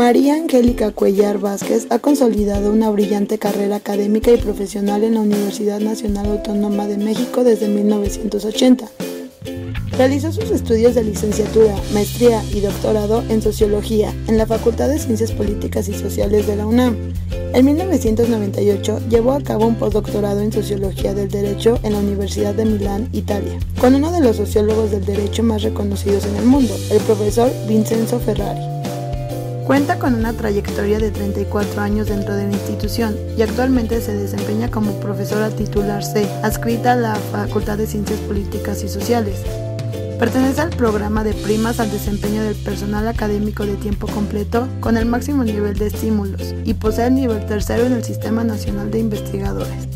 María Angélica Cuellar Vázquez ha consolidado una brillante carrera académica y profesional en la Universidad Nacional Autónoma de México desde 1980. Realizó sus estudios de licenciatura, maestría y doctorado en sociología en la Facultad de Ciencias Políticas y Sociales de la UNAM. En 1998 llevó a cabo un postdoctorado en sociología del derecho en la Universidad de Milán, Italia, con uno de los sociólogos del derecho más reconocidos en el mundo, el profesor Vincenzo Ferrari. Cuenta con una trayectoria de 34 años dentro de la institución y actualmente se desempeña como profesora titular C, adscrita a la Facultad de Ciencias Políticas y Sociales. Pertenece al programa de primas al desempeño del personal académico de tiempo completo con el máximo nivel de estímulos y posee el nivel tercero en el Sistema Nacional de Investigadores.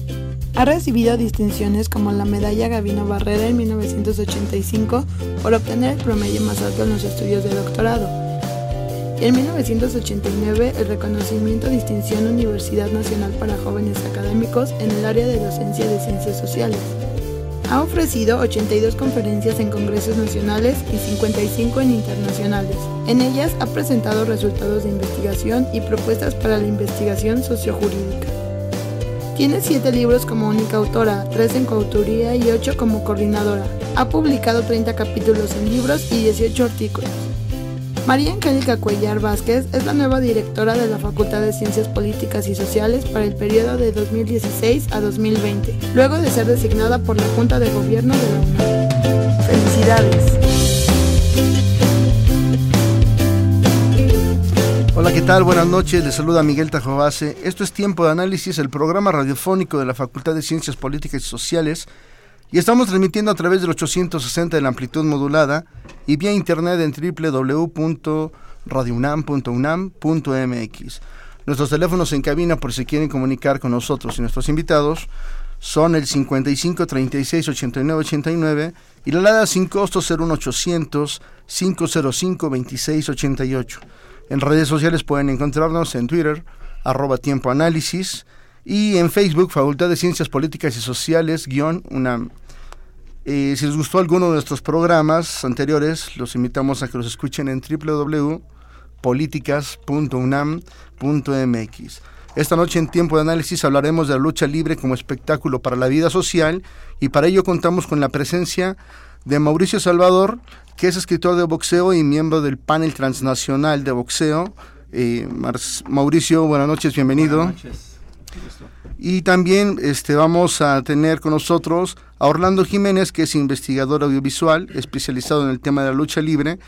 Ha recibido distinciones como la Medalla Gavino Barrera en 1985 por obtener el promedio más alto en los estudios de doctorado en 1989, el reconocimiento Distinción Universidad Nacional para Jóvenes Académicos en el área de docencia de ciencias sociales. Ha ofrecido 82 conferencias en congresos nacionales y 55 en internacionales. En ellas ha presentado resultados de investigación y propuestas para la investigación sociojurídica. Tiene 7 libros como única autora, 3 en coautoría y 8 como coordinadora. Ha publicado 30 capítulos en libros y 18 artículos. María Angélica Cuellar Vázquez es la nueva directora de la Facultad de Ciencias Políticas y Sociales para el periodo de 2016 a 2020, luego de ser designada por la Junta de Gobierno de la UNAM. Felicidades. Hola, ¿qué tal? Buenas noches. Les saluda Miguel Tajobase. Esto es Tiempo de Análisis, el programa radiofónico de la Facultad de Ciencias Políticas y Sociales y estamos transmitiendo a través del 860 de la amplitud modulada y vía internet en www.radiounam.unam.mx. Nuestros teléfonos en cabina por si quieren comunicar con nosotros y nuestros invitados son el 55 36 89 89 y la alada sin costo 01800 505 26 88. En redes sociales pueden encontrarnos en Twitter, arroba tiempo y en Facebook, Facultad de Ciencias Políticas y Sociales, guion UNAM. Si les gustó alguno de nuestros programas anteriores, los invitamos a que los escuchen en www.políticas.unam.mx. Esta noche en tiempo de análisis hablaremos de la lucha libre como espectáculo para la vida social y para ello contamos con la presencia de Mauricio Salvador, que es escritor de boxeo y miembro del panel transnacional de boxeo. Eh, Mauricio, buenas noches, bienvenido. Buenas noches. Y también este, vamos a tener con nosotros a Orlando Jiménez, que es investigador audiovisual, especializado en el tema de la lucha libre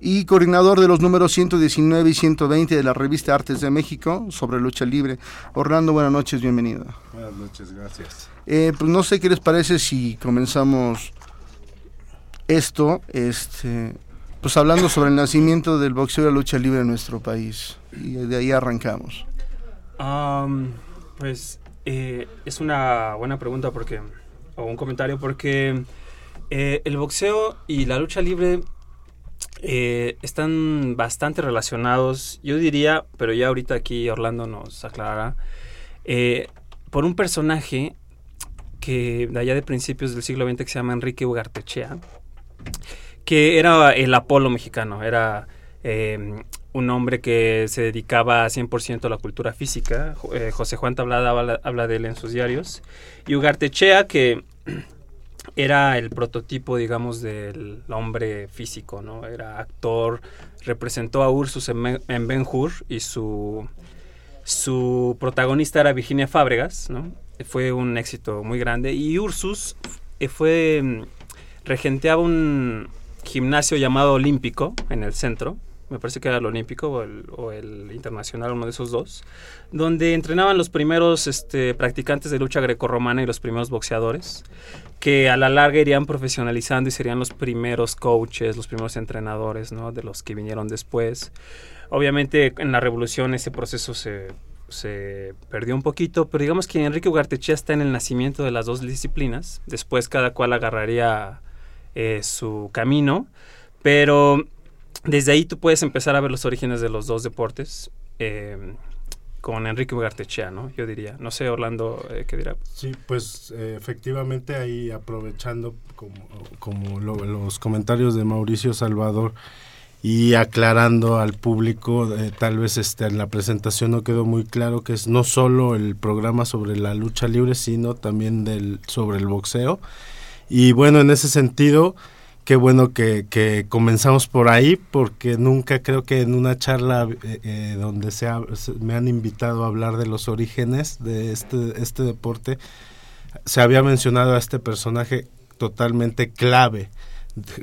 y coordinador de los números 119 y 120 de la revista Artes de México sobre lucha libre. Orlando, buenas noches, bienvenido. Buenas noches, gracias. Eh, pues no sé qué les parece si comenzamos esto, este, pues hablando sobre el nacimiento del boxeo y la lucha libre en nuestro país. Y de ahí arrancamos. Pues eh, es una buena pregunta porque, o un comentario porque eh, el boxeo y la lucha libre eh, están bastante relacionados, yo diría, pero ya ahorita aquí Orlando nos aclarará, por un personaje que de allá de principios del siglo XX se llama Enrique Ugartechea, que era el Apolo mexicano, era un hombre que se dedicaba 100% a la cultura física. Eh, José Juan Tablada habla, de él en sus diarios. Y Ugartechea, que era el prototipo, digamos, del hombre físico, ¿no? Era actor, representó a Ursus en, Ben Hur y su, su protagonista era Virginia Fábregas, ¿no? Fue un éxito muy grande. Y Ursus eh, fue, regenteaba un gimnasio llamado Olímpico en el centro, me parece que era el olímpico o el, internacional, uno de esos dos, donde entrenaban los primeros este, practicantes de lucha grecorromana y los primeros boxeadores, que a la larga irían profesionalizando y serían los primeros coaches, los primeros entrenadores, ¿no? De los que vinieron después. Obviamente en la revolución ese proceso se, se perdió un poquito, pero digamos que Enrique Ugartechea está en el nacimiento de las dos disciplinas, después cada cual agarraría eh, su camino, pero desde ahí tú puedes empezar a ver los orígenes de los dos deportes. Eh, con Enrique Ugartechea, ¿no? Yo diría. No sé, Orlando, eh, ¿qué dirá? Sí, pues eh, efectivamente ahí aprovechando como, como lo, los comentarios de Mauricio Salvador y aclarando al público, eh, tal vez este, en la presentación no quedó muy claro que es no solo el programa sobre la lucha libre, sino también del, sobre el boxeo. Y bueno, en ese sentido, qué bueno que, que, comenzamos por ahí, porque nunca creo que en una charla eh, eh, donde se, ha, me han invitado a hablar de los orígenes de este, este deporte, se había mencionado a este personaje totalmente clave,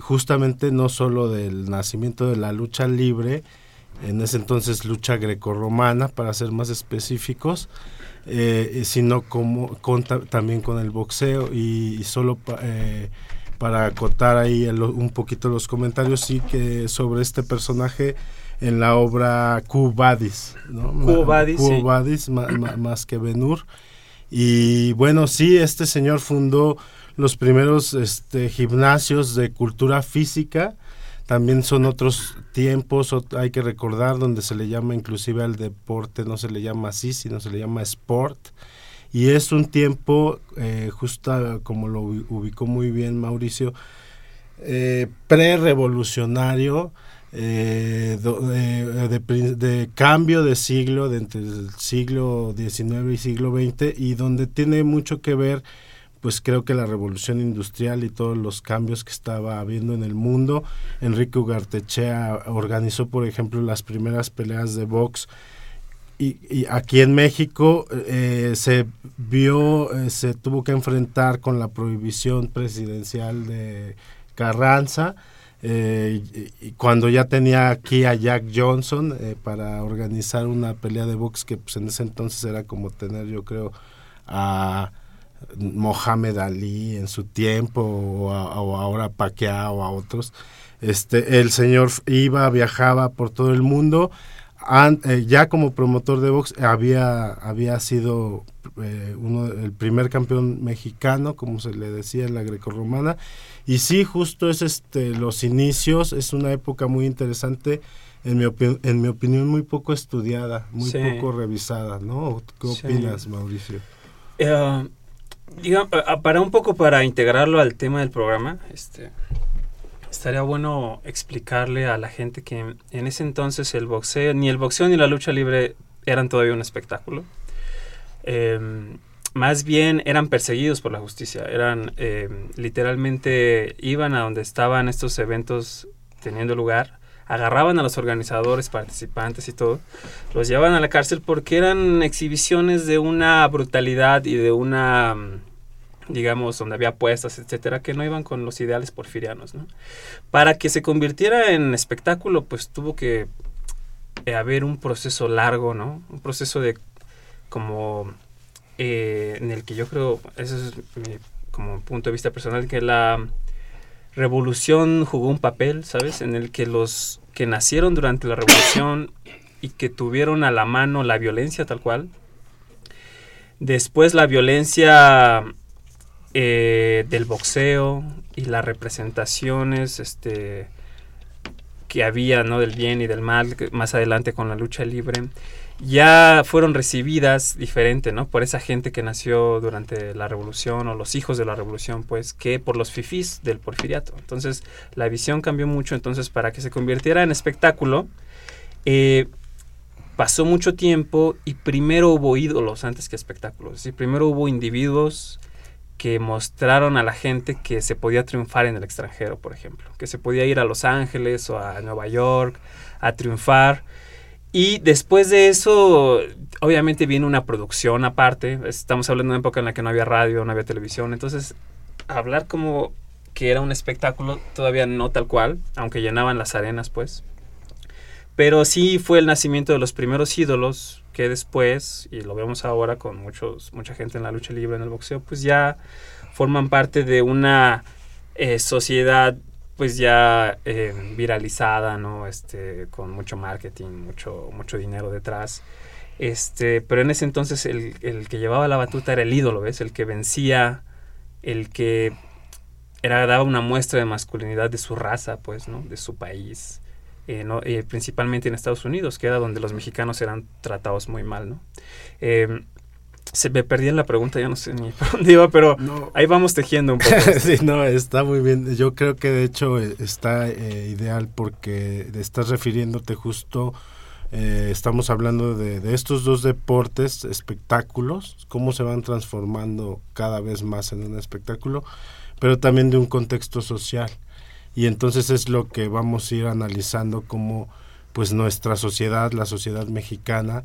justamente no solo del nacimiento de la lucha libre, en ese entonces lucha grecorromana, para ser más específicos, eh, sino como con, también con el boxeo y, y solo... para acotar ahí el, un poquito los comentarios, sí que sobre este personaje en la obra Cubadis, ¿no? Cubadis, Cubadis sí. más que Benur. Y bueno, sí, este señor fundó los primeros este, gimnasios de cultura física. También son otros tiempos, hay que recordar, donde se le llama inclusive al deporte, no se le llama así, sino se le llama sport y es un tiempo, eh, justo como lo ubicó muy bien Mauricio, eh, pre-revolucionario, eh, de, de, de, cambio de siglo, de entre el siglo XIX y siglo XX, y donde tiene mucho que ver, pues creo que la revolución industrial y todos los cambios que estaba habiendo en el mundo. Enrique Ugartechea organizó, por ejemplo, las primeras peleas de box y, y, aquí en México eh, se vio, eh, se tuvo que enfrentar con la prohibición presidencial de Carranza, eh, y, cuando ya tenía aquí a Jack Johnson eh, para organizar una pelea de box que pues, en ese entonces era como tener yo creo a Mohamed Ali en su tiempo o, a, o ahora o a otros. Este, el señor iba, viajaba por todo el mundo, An, eh, ya como promotor de box había, había sido eh, uno, el primer campeón mexicano, como se le decía en la grecorromana. Y sí, justo es este, los inicios, es una época muy interesante, en mi, en mi opinión muy poco estudiada, muy sí. poco revisada, ¿no? ¿Qué opinas, sí. Mauricio? Uh, digamos, para un poco para integrarlo al tema del programa, este, estaría bueno explicarle a la gente que en ese entonces el boxeo, ni el boxeo ni la lucha libre eran todavía un espectáculo. Eh, más bien eran perseguidos por la justicia, eran eh, literalmente iban a donde estaban estos eventos teniendo lugar, agarraban a los organizadores, participantes y todo, los llevaban a la cárcel porque eran exhibiciones de una brutalidad y de una digamos, donde había apuestas, etcétera, que no iban con los ideales porfirianos, ¿no? Para que se convirtiera en espectáculo, pues tuvo que eh, haber un proceso largo, ¿no? Un proceso de como eh, en el que yo creo, ese es mi como punto de vista personal, que la revolución jugó un papel, ¿sabes? En el que los que nacieron durante la revolución y que tuvieron a la mano la violencia tal cual, después la violencia eh, del boxeo y las representaciones este, que había ¿no? del bien y del mal más adelante con la lucha libre ya fueron recibidas diferente no por esa gente que nació durante la revolución o los hijos de la revolución pues que por los fifís del porfiriato. Entonces la visión cambió mucho entonces para que se convirtiera en espectáculo eh, pasó mucho tiempo y primero hubo ídolos antes que espectáculos. Es decir, primero hubo individuos que mostraron a la gente que se podía triunfar en el extranjero, por ejemplo, que se podía ir a Los Ángeles o a Nueva York a triunfar. Y después de eso, obviamente viene una producción aparte. Estamos hablando de una época en la que no había radio, no había televisión. Entonces, hablar como que era un espectáculo, todavía no tal cual, aunque llenaban las arenas, pues. Pero sí fue el nacimiento de los primeros ídolos que después, y lo vemos ahora con muchos, mucha gente en la lucha libre, en el boxeo, pues ya forman parte de una eh, sociedad pues ya eh, viralizada, ¿no? Este, con mucho marketing, mucho, mucho dinero detrás. Este, pero en ese entonces el, el que llevaba la batuta era el ídolo, ¿ves? El que vencía, el que era, daba una muestra de masculinidad de su raza, pues, ¿no? De su país. Eh, ¿no? Eh, principalmente en Estados Unidos, que era donde los mexicanos eran tratados muy mal, ¿no? Eh, se me perdí en la pregunta, ya no sé ni por dónde iba, pero ahí vamos tejiendo un poco. sí, no, está muy bien. Yo creo que de hecho eh, está eh, ideal porque estás refiriéndote justo, eh, estamos hablando de, de, estos dos deportes, espectáculos, cómo se van transformando cada vez más en un espectáculo, pero también de un contexto social. Y entonces es lo que vamos a ir analizando como pues nuestra sociedad, la sociedad mexicana,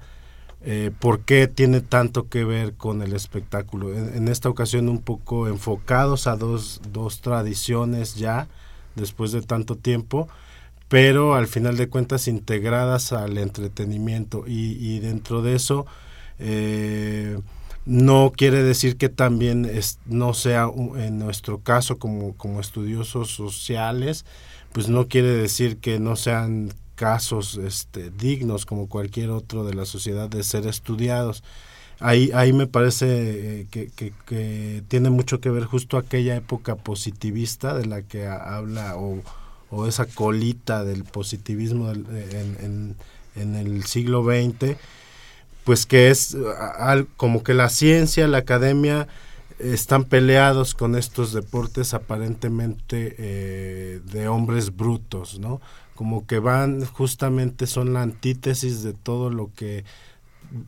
eh, por qué tiene tanto que ver con el espectáculo. En, esta ocasión un poco enfocados a dos, dos tradiciones ya, después de tanto tiempo, pero al final de cuentas integradas al entretenimiento y, y dentro de eso eh, no quiere decir que también es, no sea en nuestro caso como, como estudiosos sociales, pues no quiere decir que no sean casos este, dignos como cualquier otro de la sociedad de ser estudiados. Ahí, ahí me parece que, que, que, tiene mucho que ver justo aquella época positivista de la que habla o, o esa colita del positivismo del, en, en, en, el siglo XX, pues que es al, como que la ciencia, la academia están peleados con estos deportes aparentemente eh, de hombres brutos, ¿no? como que van justamente son la antítesis de todo lo que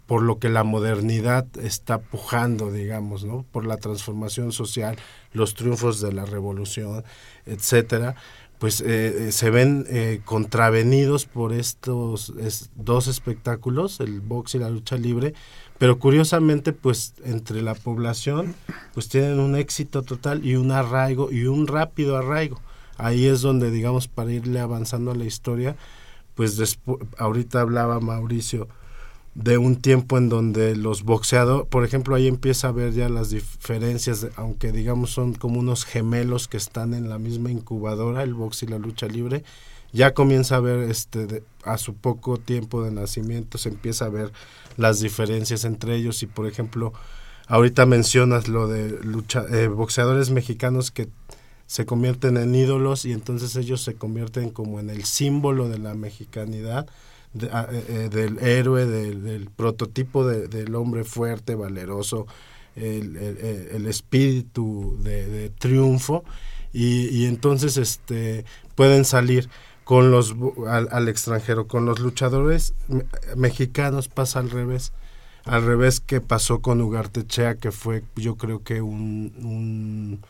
por lo que la modernidad está pujando, digamos, ¿no? Por la transformación social, los triunfos de la revolución, etcétera, pues eh, se ven eh, contravenidos por estos es, dos espectáculos, el box y la lucha libre, pero curiosamente, pues entre la población, pues tienen un éxito total y un arraigo y un rápido arraigo. Ahí es donde, digamos, para irle avanzando a la historia, pues ahorita hablaba Mauricio de un tiempo en donde los boxeadores, por ejemplo, ahí empieza a ver ya las diferencias, aunque digamos son como unos gemelos que están en la misma incubadora, el box y la lucha libre, ya comienza a ver este de, a su poco tiempo de nacimiento se empieza a ver las diferencias entre ellos. Y por ejemplo ahorita mencionas lo de lucha eh, boxeadores mexicanos que se convierten en ídolos y entonces ellos se convierten como en el símbolo de la mexicanidad, de, eh, del héroe, de, del prototipo de, del hombre fuerte, valeroso, el, el, espíritu de, triunfo. Y, y, entonces este pueden salir con los al, al, extranjero con los luchadores mexicanos pasa al revés. Al revés que pasó con Ugartechea que fue yo creo que un, un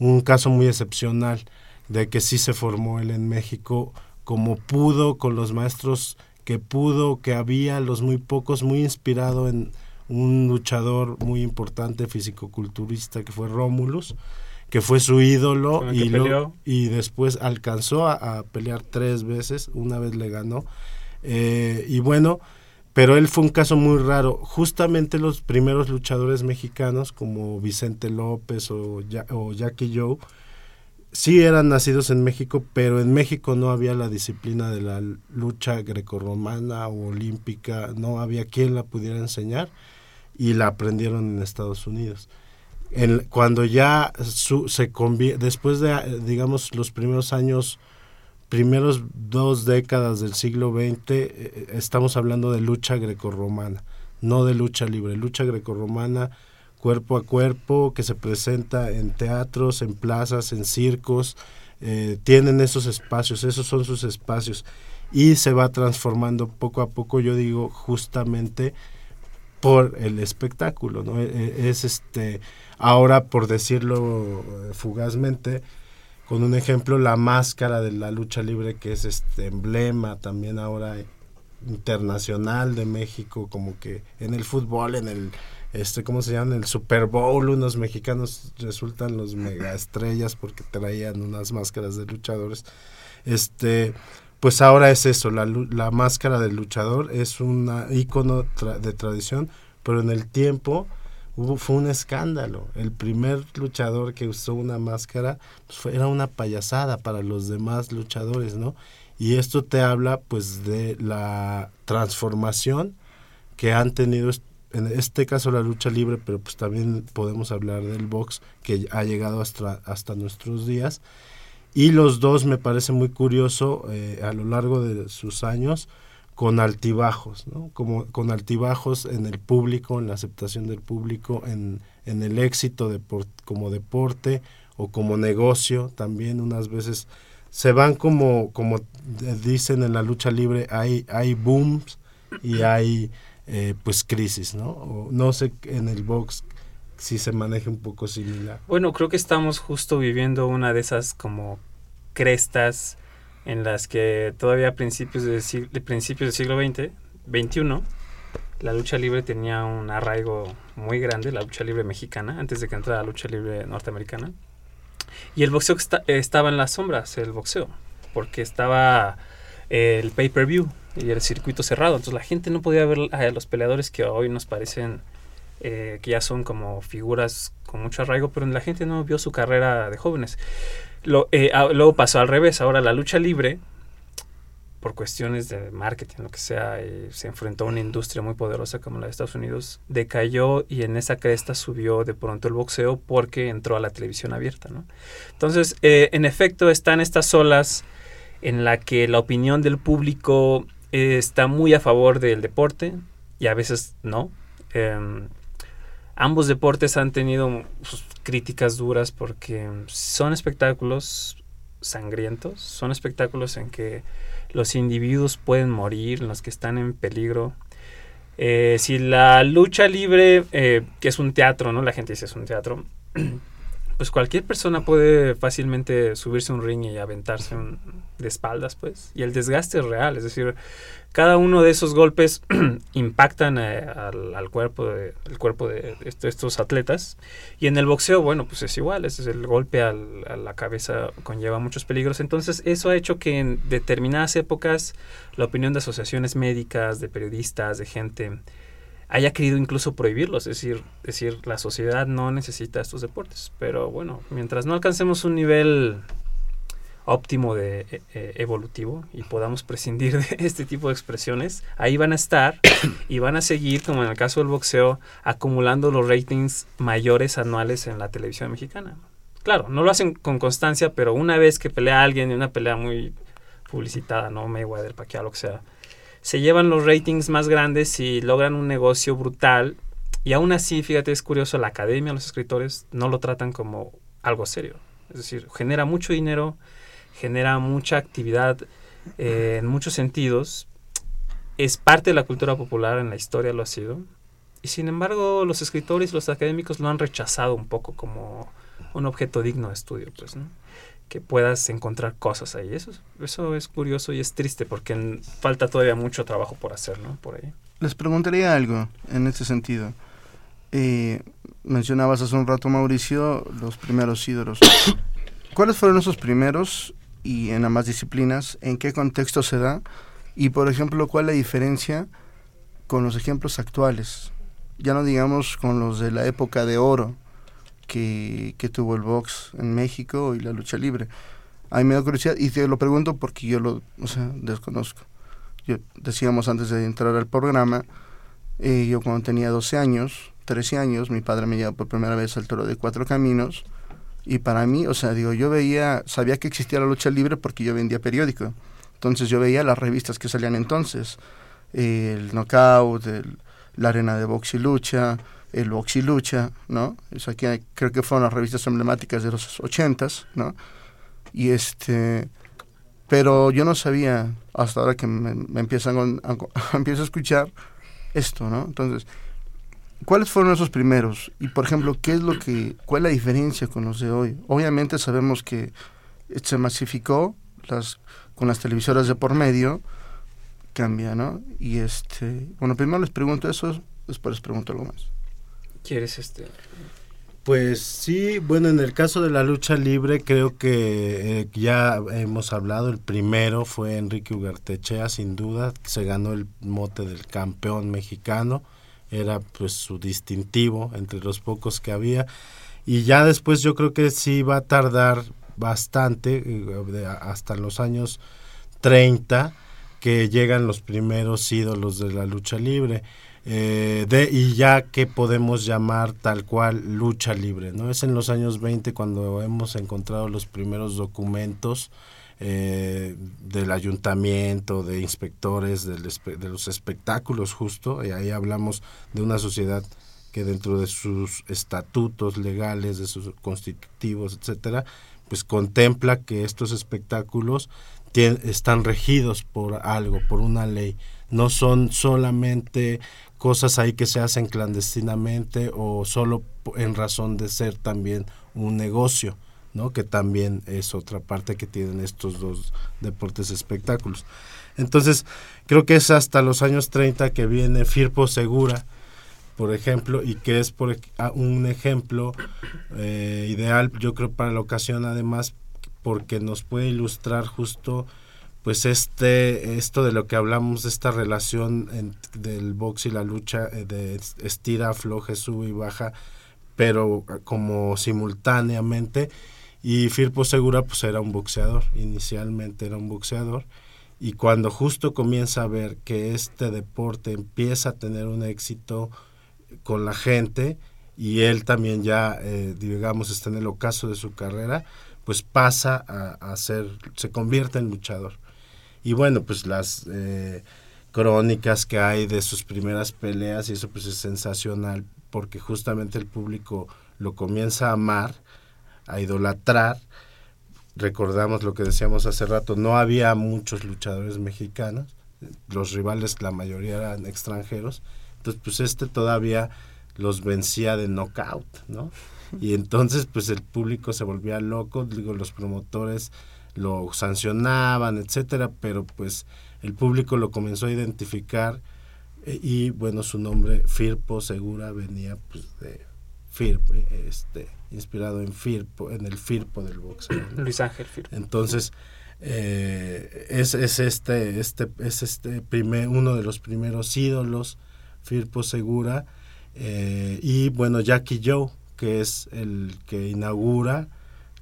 un caso muy excepcional de que sí se formó él en México como pudo, con los maestros que pudo, que había, los muy pocos, muy inspirado en un luchador muy importante, fisicoculturista, que fue Rómulus, que fue su ídolo y, lo, y después alcanzó a, a, pelear tres veces, una vez le ganó. Eh, y bueno, pero él fue un caso muy raro. Justamente los primeros luchadores mexicanos, como Vicente López o, o Jackie Joe, sí eran nacidos en México, pero en México no había la disciplina de la lucha grecorromana o olímpica, no había quien la pudiera enseñar y la aprendieron en Estados Unidos. En, cuando ya su, se después de, digamos, los primeros años primeros dos décadas del siglo XX eh, estamos hablando de lucha grecorromana, no de lucha libre, lucha grecorromana cuerpo a cuerpo que se presenta en teatros, en plazas, en circos, eh, tienen esos espacios, esos son sus espacios y se va transformando poco a poco, yo digo justamente por el espectáculo, ¿no? E, e, es este ahora por decirlo eh, fugazmente con un ejemplo la máscara de la lucha libre que es este emblema también ahora internacional de México como que en el fútbol en el este cómo se llama en el Super Bowl unos mexicanos resultan los mega estrellas porque traían unas máscaras de luchadores este pues ahora es eso, la, la máscara del luchador es un icono de tradición, pero en el tiempo hubo, fue un escándalo. El primer luchador que usó una máscara pues, era una payasada para los demás luchadores, ¿no? Y esto te habla pues de la transformación que han tenido en este caso la lucha libre, pero pues también podemos hablar del box que ha llegado hasta, hasta nuestros días. Y los dos me parece muy curioso eh, a lo largo de sus años con altibajos, ¿no? Como con altibajos en el público, en la aceptación del público, en, en el éxito de como deporte o como negocio también unas veces se van como como dicen en la lucha libre hay hay booms y hay eh, pues crisis, ¿no? no sé en el box si se maneja un poco similar. Bueno, creo que estamos justo viviendo una de esas como crestas en las que todavía a principios, de, principios del siglo XX, XXI, la lucha libre tenía un arraigo muy grande, la lucha libre mexicana, antes de que entrara la lucha libre norteamericana. Y el boxeo estaba en las sombras, el boxeo, porque estaba el pay-per-view, y el circuito cerrado. Entonces la gente no podía ver a los peleadores que hoy nos parecen eh, que ya son como figuras con mucho arraigo, pero la gente no vio su carrera de jóvenes. Lo, eh, luego pasó al revés, ahora la lucha libre, por cuestiones de marketing, lo que sea, eh, se enfrentó a una industria muy poderosa como la de Estados Unidos, decayó y en esa cresta subió de pronto el boxeo porque entró a la televisión abierta. ¿no? Entonces, en efecto, están estas olas en la que la opinión del público está muy a favor del deporte y a veces no. Em, ambos deportes han tenido críticas duras porque son espectáculos sangrientos, son espectáculos en que los individuos pueden morir, los que están en peligro. Eh, si la lucha libre, eh, que es un teatro, ¿no? La gente dice es un teatro. pues cualquier persona puede fácilmente subirse un ring y aventarse de espaldas, pues. Y el desgaste es real, es decir, cada uno de esos golpes impactan eh, al, cuerpo de, el cuerpo de estos atletas. Y en el boxeo, bueno, pues es igual, es el golpe a la cabeza conlleva muchos peligros. Entonces, eso ha hecho que en determinadas épocas la opinión de asociaciones médicas, de periodistas, de gente haya querido incluso prohibirlos, es decir, decir, la sociedad no necesita estos deportes, pero bueno, mientras no alcancemos un nivel óptimo de e, e, evolutivo y podamos prescindir de este tipo de expresiones, ahí van a estar y van a seguir, como en el caso del boxeo, acumulando los ratings mayores anuales en la televisión mexicana. Claro, no lo hacen con constancia, pero una vez que pelea alguien en una pelea muy publicitada, no Mayweather, Pacquiao, lo que sea, se llevan los ratings más grandes y logran un negocio brutal. Y aún así, fíjate, es curioso, la academia, los escritores no lo tratan como algo serio. Es decir, genera mucho dinero, genera mucha actividad eh, en muchos sentidos. Es parte de la cultura popular, en la historia lo ha sido. Y sin embargo, los escritores los académicos lo han rechazado un poco como un objeto digno de estudio, pues, ¿no? Que puedas encontrar cosas ahí. Eso, eso es curioso y es triste porque falta todavía mucho trabajo por hacer, ¿no? Por ahí. Les preguntaría algo en este sentido. Eh, mencionabas hace un rato, Mauricio, los primeros ídolos. ¿Cuáles fueron esos primeros y en ambas disciplinas? ¿En qué contexto se da? Y, por ejemplo, ¿cuál es la diferencia con los ejemplos actuales? Ya no digamos con los de la época de oro, que, tuvo el box en México y la lucha libre. A mí me da curiosidad y te lo pregunto porque yo lo o sea, desconozco. Yo, decíamos antes de entrar al programa, eh, yo cuando tenía 12 años, 13 años, mi padre me llevó por primera vez al toro de cuatro caminos y para mí, o sea, digo, yo veía, sabía que existía la lucha libre porque yo vendía periódico. Entonces yo veía las revistas que salían entonces, el Knockout, el, la Arena de Box y Lucha, el Lucha, ¿no? Eso aquí creo que fueron las revistas emblemáticas de los ochentas, ¿no? Y este, pero yo no sabía hasta ahora que me, empiezan a, empiezo a escuchar esto, ¿no? Entonces, ¿cuáles fueron esos primeros? Y por ejemplo, ¿qué es lo que, cuál es la diferencia con los de hoy? Obviamente sabemos que se masificó las, con las televisoras de por medio, cambia, ¿no? Y este, bueno, primero les pregunto eso, después les pregunto algo más. ¿Quieres este? Pues sí, bueno, en el caso de la lucha libre creo que eh, ya hemos hablado, el primero fue Enrique Ugartechea, sin duda, se ganó el mote del campeón mexicano, era pues su distintivo entre los pocos que había, y ya después yo creo que sí va a tardar bastante, eh, hasta los años 30, que llegan los primeros ídolos de la lucha libre. Eh, de, y ya que podemos llamar tal cual lucha libre, ¿no? Es en los años 20 cuando hemos encontrado los primeros documentos eh, del ayuntamiento, de inspectores de los espectáculos justo, y ahí hablamos de una sociedad que dentro de sus estatutos legales, de sus constitutivos, etcétera, pues contempla que estos espectáculos están regidos por algo, por una ley. No son solamente cosas ahí que se hacen clandestinamente o solo en razón de ser también un negocio, ¿no? Que también es otra parte que tienen estos dos deportes espectáculos. Entonces, creo que es hasta los años 30 que viene Firpo Segura, por ejemplo, y que es por un ejemplo eh, ideal, yo creo, para la ocasión, además, porque nos puede ilustrar justo pues este esto de lo que hablamos esta relación del box y la lucha eh, de estira afloje sube y baja pero ah, como simultáneamente. Y Firpo Segura pues era un boxeador inicialmente era un boxeador. Y cuando justo comienza a ver que este deporte empieza a tener un éxito con la gente y él también ya eh, digamos está en el ocaso de su carrera pues pasa a, a ser se convierte en luchador y bueno, pues las eh, crónicas que hay de sus primeras peleas y eso pues es sensacional porque justamente el público lo comienza a amar, a idolatrar. Recordamos lo que decíamos hace rato, no había muchos luchadores mexicanos, los rivales la mayoría eran extranjeros, entonces pues este todavía los vencía de knockout, ¿no? Y entonces pues el público se volvía loco, digo, los promotores lo sancionaban, etcétera, pero pues el público lo comenzó a identificar eh, y bueno, su nombre Firpo Segura venía pues de Firpo, este, inspirado en Firpo, en el Firpo del boxeo. Luis Ángel Firpo. Entonces, eh, es, es, este, este, es este primer, uno de los primeros ídolos, Firpo Segura, eh, y bueno, Jackie Joe, que es el que inaugura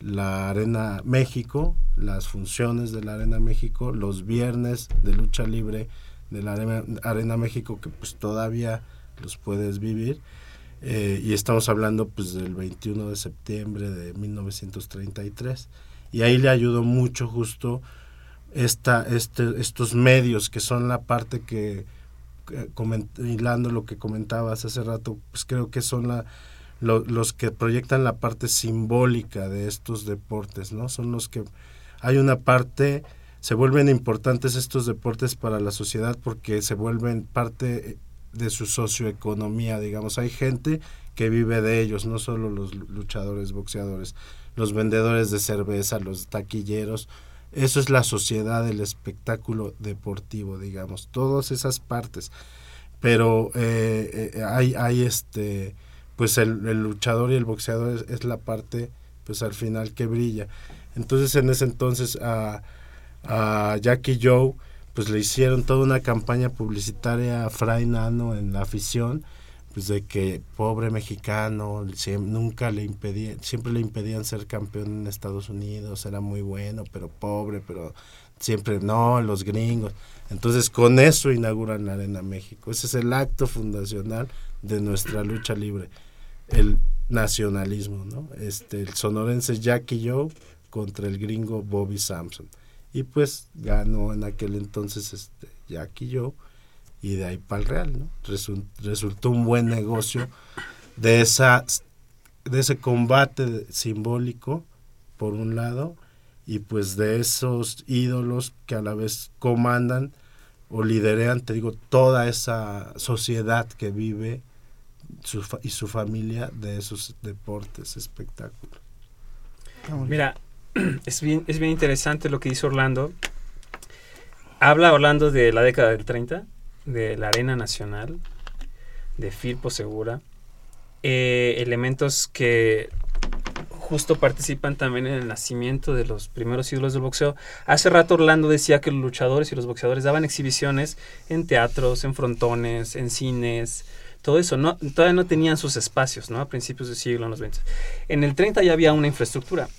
la Arena México, las funciones de la Arena México, los viernes de lucha libre de la Arena, México que pues todavía los puedes vivir. Eh, y estamos hablando pues del 21 de septiembre de 1933 y ahí le ayudó mucho justo esta, este, estos medios que son la parte que hilando lo que comentabas hace rato pues creo que son la los que proyectan la parte simbólica de estos deportes, ¿no? Son los que hay una parte, se vuelven importantes estos deportes para la sociedad porque se vuelven parte de su socioeconomía, digamos. Hay gente que vive de ellos, no solo los luchadores, boxeadores, los vendedores de cerveza, los taquilleros. Eso es la sociedad del espectáculo deportivo, digamos. Todas esas partes. Pero eh, eh, hay, hay este pues el, luchador y el boxeador es, la parte pues al final que brilla. Entonces en ese entonces a, a Jackie Joe pues le hicieron toda una campaña publicitaria a Fray Nano en la afición pues de que pobre mexicano nunca le impedían siempre le impedían ser campeón en Estados Unidos era muy bueno pero pobre pero siempre no los gringos. Entonces con eso inauguran la Arena México. Ese es el acto fundacional de nuestra lucha libre el nacionalismo, ¿no? Este, el sonorense Jackie Joe contra el gringo Bobby Sampson. Y pues ganó en aquel entonces este Jackie Joe y de ahí para el Real, ¿no? resultó un buen negocio de esa de ese combate simbólico por un lado y pues de esos ídolos que a la vez comandan o liderean, te digo, toda esa sociedad que vive y su familia de esos deportes, espectáculos. Mira, es bien, es bien interesante lo que dice Orlando. Habla Orlando de la década del 30, de la Arena Nacional, de Firpo Segura, eh, elementos que justo participan también en el nacimiento de los primeros ídolos del boxeo. Hace rato Orlando decía que los luchadores y los boxeadores daban exhibiciones en teatros, en frontones, en cines, todo eso. No, todavía no tenían sus espacios, ¿no? A principios del siglo, en los 20. En el 30 ya había una infraestructura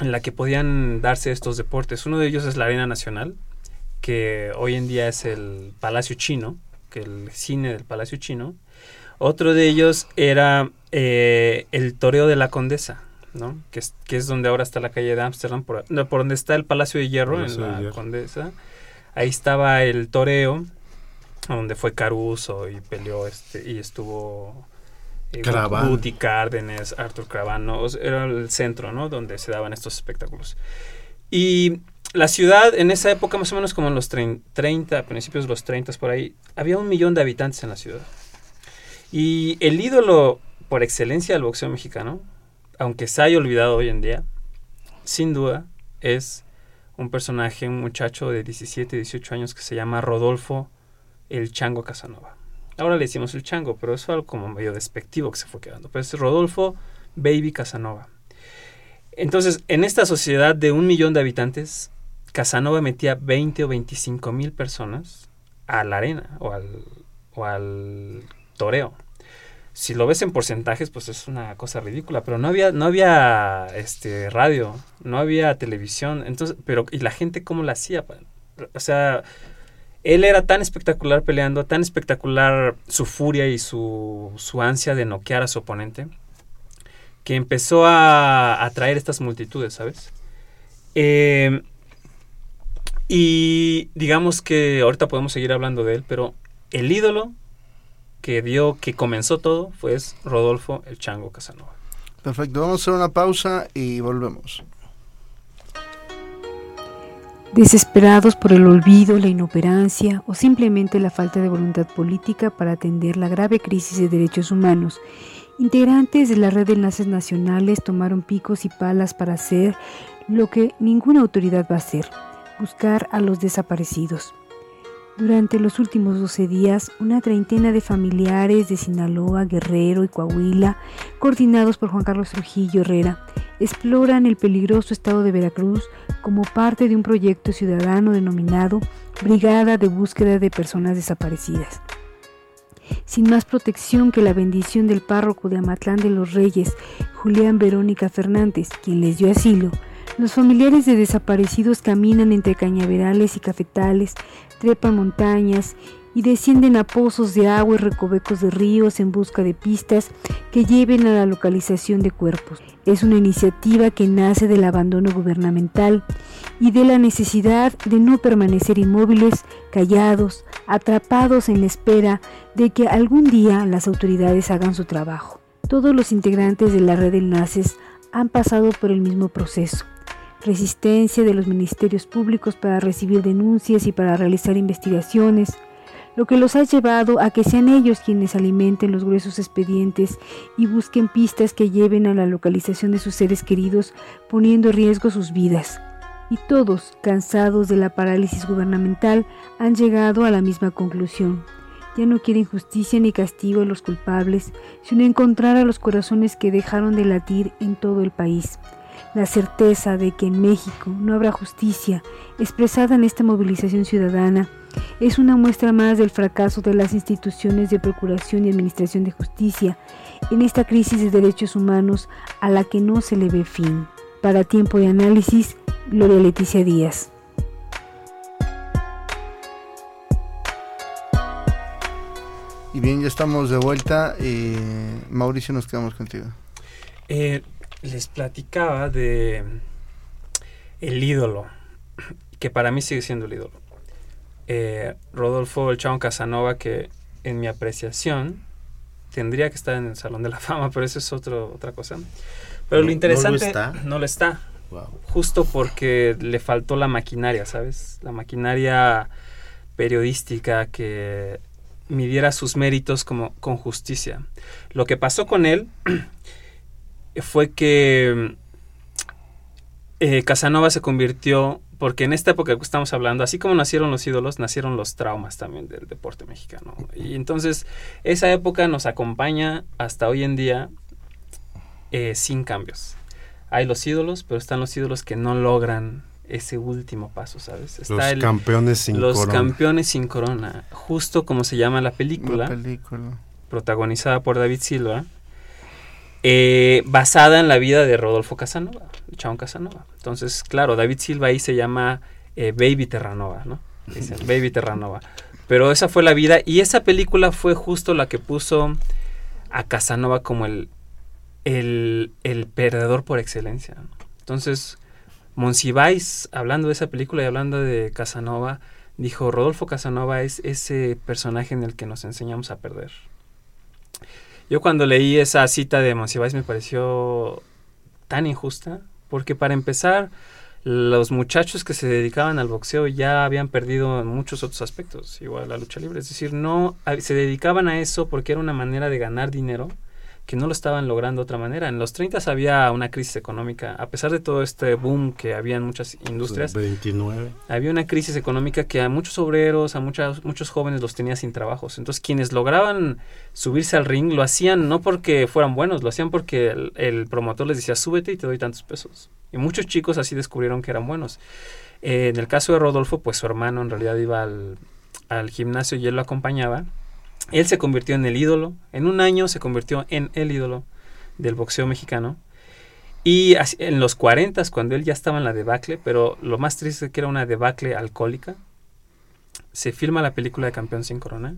en la que podían darse estos deportes. Uno de ellos es la Arena Nacional, que hoy en día es el Palacio Chino, que el cine del Palacio Chino. Otro de ellos era eh, el Toreo de la Condesa, ¿no? Que es, que es donde ahora está la calle de Ámsterdam, por, no, por donde está el Palacio de Hierro, en la Condesa. Ahí estaba el Toreo, donde fue Caruso y peleó este y estuvo eh, Cárdenas, Arthur Cravano, era el centro, ¿no? Donde se daban estos espectáculos. Y la ciudad en esa época, más o menos como en los 30, principios de los 30 por ahí, había un millón de habitantes en la ciudad. Y el ídolo por excelencia del boxeo mexicano, aunque se haya olvidado hoy en día, sin duda es un personaje, un muchacho de 17, 18 años que se llama Rodolfo el Chango Casanova. Ahora le decimos el Chango, pero es algo como medio despectivo que se fue quedando. Pero es Rodolfo Baby Casanova. Entonces, en esta sociedad de un millón de habitantes, Casanova metía 20 o 25 mil personas a la arena o al, o al toreo. Si lo ves en porcentajes, pues es una cosa ridícula, pero no había, no había este radio, no había televisión, entonces, pero, ¿y la gente cómo la hacía? O sea, él era tan espectacular peleando, tan espectacular su furia y su, su ansia de noquear a su oponente, que empezó a atraer estas multitudes, ¿sabes? Eh, y digamos que ahorita podemos seguir hablando de él, pero el ídolo que dio, que comenzó todo, fue Rodolfo el Chango Casanova. Perfecto, vamos a hacer una pausa y volvemos. Desesperados por el olvido, la inoperancia o simplemente la falta de voluntad política para atender la grave crisis de derechos humanos. Integrantes de la red de enlaces nacionales tomaron picos y palas para hacer lo que ninguna autoridad va a hacer, buscar a los desaparecidos. Durante los últimos 12 días, una treintena de familiares de Sinaloa, Guerrero y Coahuila, coordinados por Juan Carlos Trujillo Herrera, exploran el peligroso estado de Veracruz como parte de un proyecto ciudadano denominado Brigada de Búsqueda de Personas Desaparecidas. Sin más protección que la bendición del párroco de Amatlán de los Reyes, Julián Verónica Fernández, quien les dio asilo, los familiares de desaparecidos caminan entre cañaverales y cafetales, trepan montañas y descienden a pozos de agua y recovecos de ríos en busca de pistas que lleven a la localización de cuerpos. Es una iniciativa que nace del abandono gubernamental y de la necesidad de no permanecer inmóviles, callados, atrapados en la espera de que algún día las autoridades hagan su trabajo. Todos los integrantes de la red de enlaces han pasado por el mismo proceso resistencia de los ministerios públicos para recibir denuncias y para realizar investigaciones, lo que los ha llevado a que sean ellos quienes alimenten los gruesos expedientes y busquen pistas que lleven a la localización de sus seres queridos, poniendo en riesgo sus vidas. Y todos, cansados de la parálisis gubernamental, han llegado a la misma conclusión. Ya no quieren justicia ni castigo a los culpables, sino encontrar a los corazones que dejaron de latir en todo el país. La certeza de que en México no habrá justicia, expresada en esta movilización ciudadana, es una muestra más del fracaso de las instituciones de procuración y administración de justicia en esta crisis de derechos humanos a la que no se le ve fin. Para tiempo de análisis, Gloria Leticia Díaz. Y bien, ya estamos de vuelta. Eh, Mauricio, nos quedamos contigo. Eh, les platicaba de el ídolo, que para mí sigue siendo el ídolo. Eh, Rodolfo El Chavo Casanova, que en mi apreciación tendría que estar en el Salón de la Fama, pero eso es otro, otra cosa. Pero lo interesante no lo está. Justo porque le faltó la maquinaria, ¿sabes? La maquinaria periodística que midiera sus méritos como con justicia. Lo que pasó con él fue que eh, Casanova se convirtió porque en esta época que estamos hablando, así como nacieron los ídolos, nacieron los traumas también del deporte mexicano. Y entonces esa época nos acompaña hasta hoy en día eh, sin cambios. Hay los ídolos, pero están los ídolos que no logran ese último paso, ¿sabes? Está los campeones sin los corona. Los campeones sin corona, justo como se llama la película, la película. protagonizada por David Silva, eh, basada en la vida de Rodolfo Casanova, Chabón Casanova. Entonces, claro, David Silva ahí se llama eh, Baby Terranova, ¿no? Dice, Baby Terranova. Pero esa fue la vida y esa película fue justo la que puso a Casanova como el, el, el perdedor por excelencia. Entonces, Monsiváis, hablando de esa película y hablando de Casanova, dijo, Rodolfo Casanova es ese personaje en el que nos enseñamos a perder. Yo cuando leí esa cita de Monsiváis me pareció tan injusta, porque para empezar, los muchachos que se dedicaban al boxeo ya habían perdido muchos otros aspectos, igual la lucha libre, es decir, no se dedicaban a eso porque era una manera de ganar dinero que no lo estaban logrando de otra manera. En los 30 había una crisis económica, a pesar de todo este boom que había en muchas industrias. 29. Había una crisis económica que a muchos obreros, a muchos, muchos jóvenes los tenía sin trabajos. Entonces, quienes lograban subirse al ring lo hacían no porque fueran buenos, lo hacían porque el, el promotor les decía, súbete y te doy tantos pesos. Y muchos chicos así descubrieron que eran buenos. Eh, en el caso de Rodolfo, pues su hermano en realidad iba al, al gimnasio y él lo acompañaba. Él se convirtió en el ídolo, en un año se convirtió en el ídolo del boxeo mexicano. Y en los 40, cuando él ya estaba en la debacle, pero lo más triste es que era una debacle alcohólica, se filma la película de Campeón sin Corona.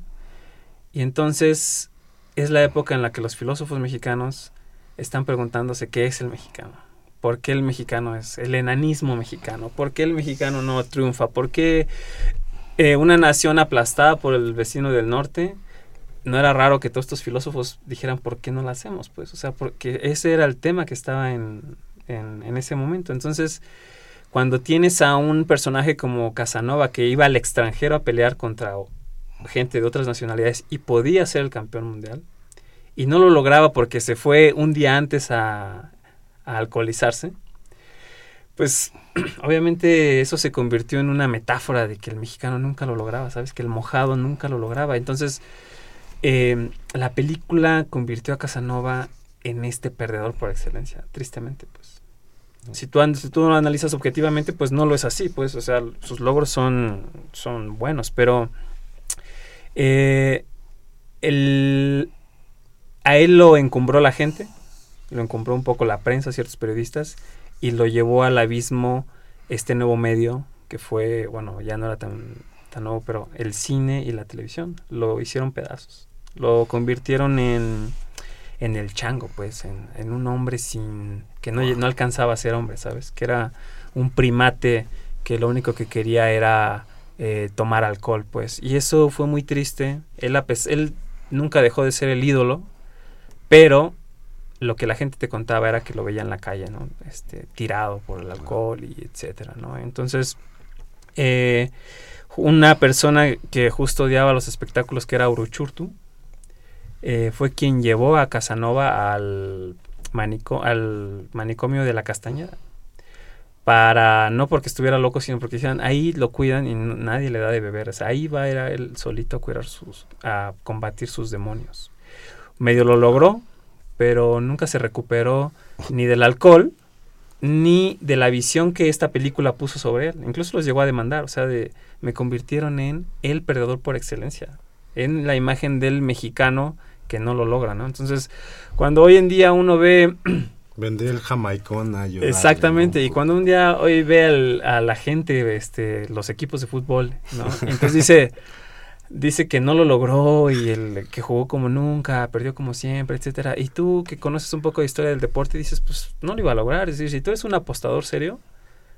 Y entonces es la época en la que los filósofos mexicanos están preguntándose qué es el mexicano. ¿Por qué el mexicano es el enanismo mexicano? ¿Por qué el mexicano no triunfa? ¿Por qué eh, una nación aplastada por el vecino del norte? No era raro que todos estos filósofos dijeran por qué no lo hacemos, pues, o sea, porque ese era el tema que estaba en, en, en, ese momento. Entonces, cuando tienes a un personaje como Casanova que iba al extranjero a pelear contra gente de otras nacionalidades y podía ser el campeón mundial, y no lo lograba porque se fue un día antes a, a alcoholizarse, pues obviamente eso se convirtió en una metáfora de que el mexicano nunca lo lograba, ¿sabes? Que el mojado nunca lo lograba. Entonces, eh, la película convirtió a Casanova en este perdedor por excelencia, tristemente, pues. Si tú, si tú lo analizas objetivamente, pues no lo es así, pues, o sea, sus logros son, son buenos, pero eh, el, a él lo encumbró la gente, lo encumbró un poco la prensa, ciertos periodistas, y lo llevó al abismo este nuevo medio que fue, bueno, ya no era tan, tan nuevo, pero el cine y la televisión. Lo hicieron pedazos lo convirtieron en, en el chango, pues, en, en, un hombre sin que no, no alcanzaba a ser hombre, ¿sabes? Que era un primate que lo único que quería era eh, tomar alcohol, pues. Y eso fue muy triste. Él, él nunca dejó de ser el ídolo, pero lo que la gente te contaba era que lo veía en la calle, ¿no? Este, tirado por el alcohol y etcétera, ¿no? Entonces, eh, una persona que justo odiaba los espectáculos, que era Uruchurtu, eh, fue quien llevó a Casanova al, manico al manicomio de la Castañeda. Para, no porque estuviera loco, sino porque decían, ahí lo cuidan y nadie le da de beber. Ahí va era él solito a cuidar sus, a combatir sus demonios. Medio lo logró, pero nunca se recuperó ni del alcohol, ni de la visión que esta película puso sobre él. Incluso los llegó a demandar, o sea, de, me convirtieron en el perdedor por excelencia, en la imagen del mexicano que no lo logra, ¿no? Entonces, cuando hoy en día uno ve... Vender el jamaicón a Exactamente, ¿no? y cuando un día hoy ve al, a la gente, este, los equipos de fútbol, ¿no? Entonces dice, dice que no lo logró y el que jugó como nunca, perdió como siempre, etcétera. Y tú que conoces un poco de historia del deporte dices, pues no lo iba a lograr. Es decir, si tú eres un apostador serio,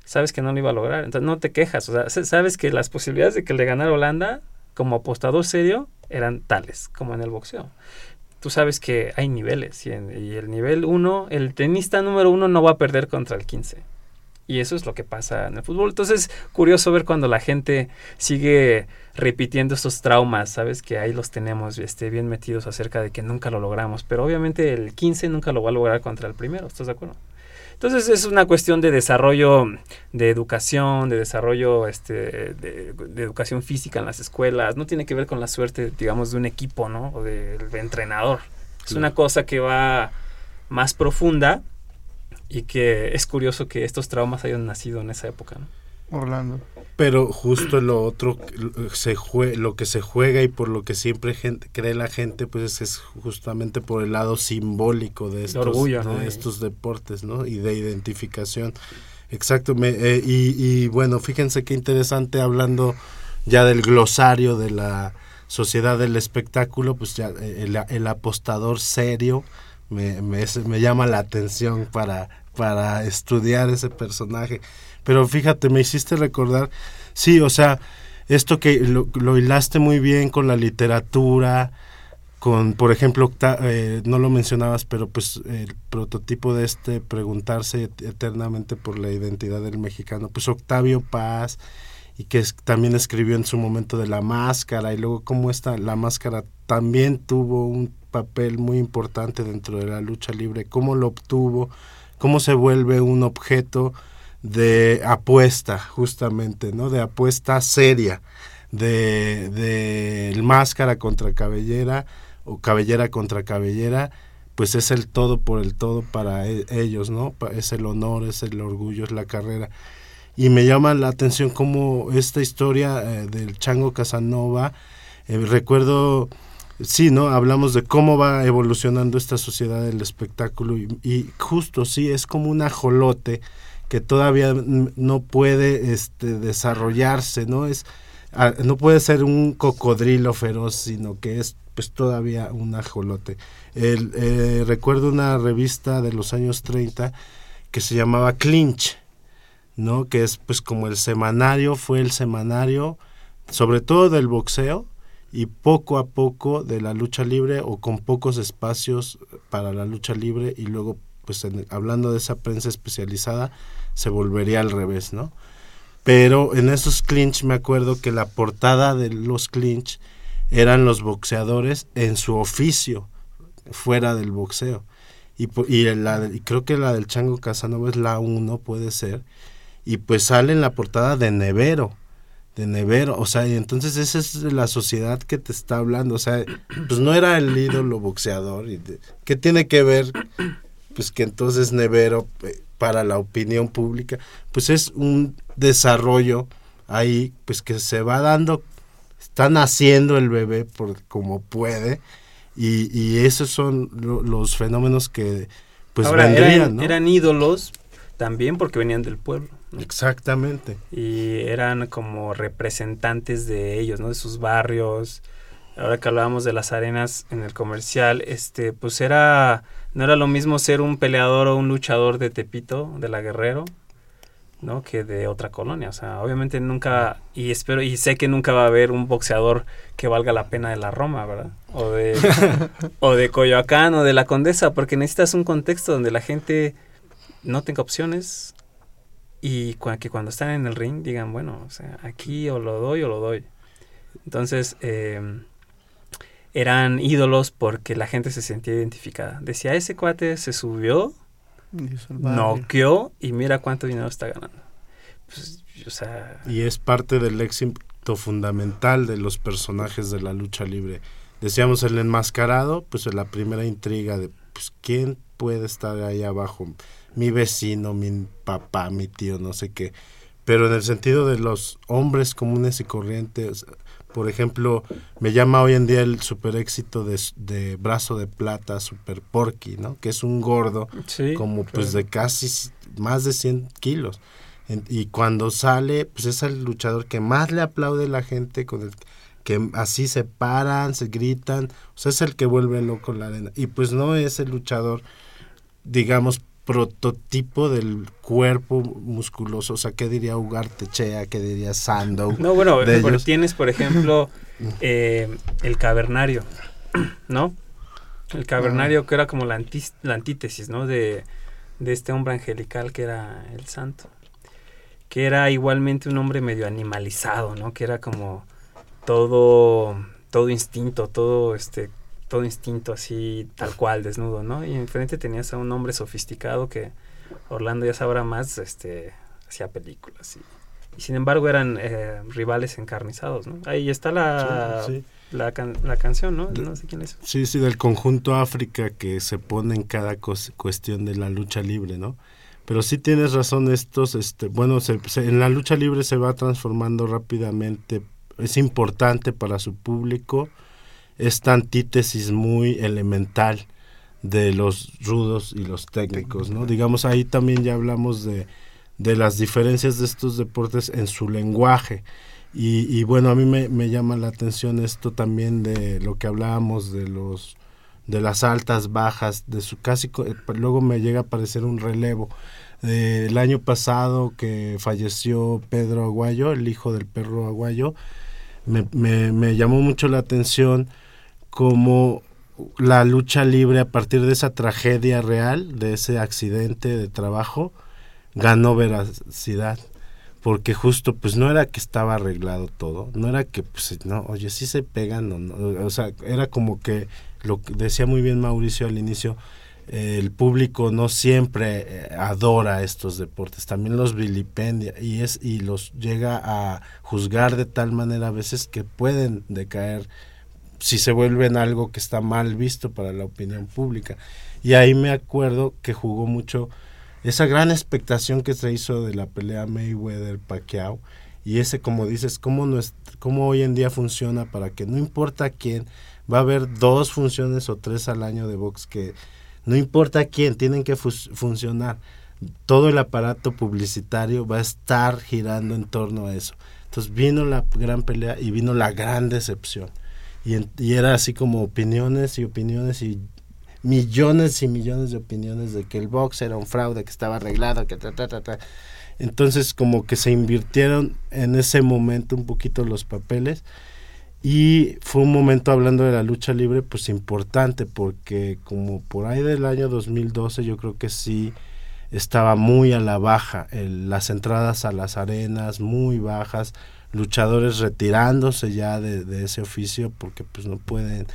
sabes que no lo iba a lograr. Entonces no te quejas, o sea, sabes que las posibilidades de que le ganara Holanda como apostador serio eran tales como en el boxeo. Tú sabes que hay niveles y, en, y el nivel 1, el tenista número 1 no va a perder contra el 15. Y eso es lo que pasa en el fútbol. Entonces, curioso ver cuando la gente sigue repitiendo estos traumas, ¿sabes? Que ahí los tenemos este, bien metidos acerca de que nunca lo logramos. Pero obviamente el 15 nunca lo va a lograr contra el primero, ¿estás de acuerdo? Entonces es una cuestión de desarrollo de educación, de desarrollo este, de, educación física en las escuelas. No tiene que ver con la suerte, digamos, de un equipo, ¿no? O del entrenador. Es una cosa que va más profunda y que es curioso que estos traumas hayan nacido en esa época, ¿no? Orlando. Pero justo lo otro, se lo que se juega y por lo que siempre gente, cree la gente, pues es justamente por el lado simbólico de estos, de estos deportes, ¿no? Y de identificación. Exacto. Me, eh, y, bueno, fíjense qué interesante hablando ya del glosario de la sociedad del espectáculo, pues ya eh, el, apostador serio me, me, me llama la atención para, para estudiar ese personaje pero fíjate, me hiciste recordar, sí, o sea, esto que lo, hilaste muy bien con la literatura, con, por ejemplo, eh, no lo mencionabas, pero pues el prototipo de este preguntarse eternamente por la identidad del mexicano, pues Octavio Paz, y que también escribió en su momento de la máscara, y luego cómo está la máscara también tuvo un papel muy importante dentro de la lucha libre, cómo lo obtuvo, cómo se vuelve un objeto de apuesta, justamente, ¿no? De apuesta seria, de, de máscara contra cabellera o cabellera contra cabellera, pues es el todo por el todo para e, ellos, ¿no? Es el honor, es el orgullo, es la carrera. Y me llama la atención cómo esta historia eh, del Chango Casanova, eh, recuerdo, sí, ¿no? Hablamos de cómo va evolucionando esta sociedad del espectáculo y, y justo, sí, es como un ajolote que todavía no puede este, desarrollarse, ¿no? Es, ah, no puede ser un cocodrilo feroz, sino que es pues todavía un ajolote. Eh, recuerdo una revista de los años 30 que se llamaba Clinch, ¿no? Que es pues como el semanario, fue el semanario, sobre todo del boxeo, y poco a poco de la lucha libre o con pocos espacios para la lucha libre y luego pues hablando de esa prensa especializada se volvería al revés, ¿no? Pero en esos clinch me acuerdo que la portada de los clinch eran los boxeadores en su oficio, fuera del boxeo. Y, y, creo que la del Chango Casanova es la 1, puede ser. Y pues sale en la portada de Nevero, de Nevero, o sea, y entonces esa es la sociedad que te está hablando, o sea, pues no era el ídolo boxeador, y ¿qué tiene que ver? Pues que entonces Nevero eh, para la opinión pública, pues es un desarrollo ahí, pues que se va dando, está naciendo el bebé por como puede, y, y esos son los fenómenos que pues vendrían, eran, ídolos también porque venían del pueblo. Exactamente. Y eran como representantes de ellos, ¿no? De sus barrios. Ahora que hablábamos de las arenas en el comercial, este, pues era no era lo mismo ser un peleador o un luchador de Tepito, de la Guerrero, ¿no? Que de otra colonia. O sea, obviamente nunca, y espero, y sé que nunca va a haber un boxeador que valga la pena de la Roma, ¿verdad? O de, o de Coyoacán o de la Condesa, porque necesitas un contexto donde la gente no tenga opciones y que cuando están en el ring digan, bueno, o sea, aquí o lo doy o lo doy. Entonces, eh, eran ídolos porque la gente se sentía identificada. Decía, ese cuate se subió, noqueó y mira cuánto dinero está ganando. Pues, y es parte del éxito fundamental de los personajes de la lucha libre. Decíamos el enmascarado, pues la primera intriga de pues quién puede estar ahí abajo, mi vecino, mi papá, mi tío, no sé qué. Pero en el sentido de los hombres comunes y corrientes, por ejemplo, me llama hoy en día el super éxito de, Brazo de Plata, Super Porky, ¿no? Que es un gordo, como pues de casi más de 100 kilos. y cuando sale, pues es el luchador que más le aplaude la gente, con el que así se paran, se gritan, o sea, es el que vuelve loco la arena. Y pues no es el luchador, digamos, prototipo del cuerpo musculoso, o sea, ¿qué diría Ugarte Chea? ¿Qué diría Sandow? No, bueno, tienes, por ejemplo, eh, el cavernario, ¿no? El cavernario que era como la, la antítesis, ¿no? De, de este hombre angelical que era el santo, que era igualmente un hombre medio animalizado, ¿no? Que era como todo, todo instinto, todo, este, todo instinto así, tal cual, desnudo, ¿no? Y enfrente tenías a un hombre sofisticado que Orlando ya sabrá más, este, hacía películas y, sin embargo eran eh, rivales encarnizados, ¿no? Ahí está la, La, la, canción, ¿no? No sé quién es. Sí, sí, del conjunto África que se pone en cada cuestión de la lucha libre, ¿no? Pero sí tienes razón, estos, este, bueno, en la lucha libre se va transformando rápidamente, es importante para su público, esta antítesis muy elemental de los rudos y los técnicos, ¿no? Digamos, ahí también ya hablamos de, de las diferencias de estos deportes en su lenguaje. Y, bueno, a mí me, me, llama la atención esto también de lo que hablábamos de los de las altas, bajas, de su casi eh, luego me llega a aparecer un relevo. Eh, el año pasado que falleció Pedro Aguayo, el hijo del perro Aguayo, me, me, me llamó mucho la atención como la lucha libre a partir de esa tragedia real, de ese accidente de trabajo, ganó veracidad. Porque justo pues no era que estaba arreglado todo, no era que pues no, oye, sí se pegan, o sea, era como que lo que decía muy bien Mauricio al inicio, el público no siempre eh, adora estos deportes, también los vilipendia y es y los llega a juzgar de tal manera a veces que pueden decaer si se vuelven algo que está mal visto para la opinión pública. Y ahí me acuerdo que jugó mucho esa gran expectación que se hizo de la pelea Mayweather-Pacquiao y ese, como dices, cómo, es, cómo hoy en día funciona para que no importa quién, va a haber dos funciones o tres al año de box que no importa quién, tienen que funcionar. Todo el aparato publicitario va a estar girando en torno a eso. Entonces vino la gran pelea y vino la gran decepción. Y, era así como opiniones y opiniones y millones y millones de opiniones de que el box era un fraude, que estaba arreglado, que ta, ta, ta, ta. Entonces como que se invirtieron en ese momento un poquito los papeles y fue un momento hablando de la lucha libre pues importante porque como por ahí del año 2012 yo creo que sí estaba muy a la baja, las entradas a las arenas muy bajas, luchadores retirándose ya de, ese oficio porque pues no pueden.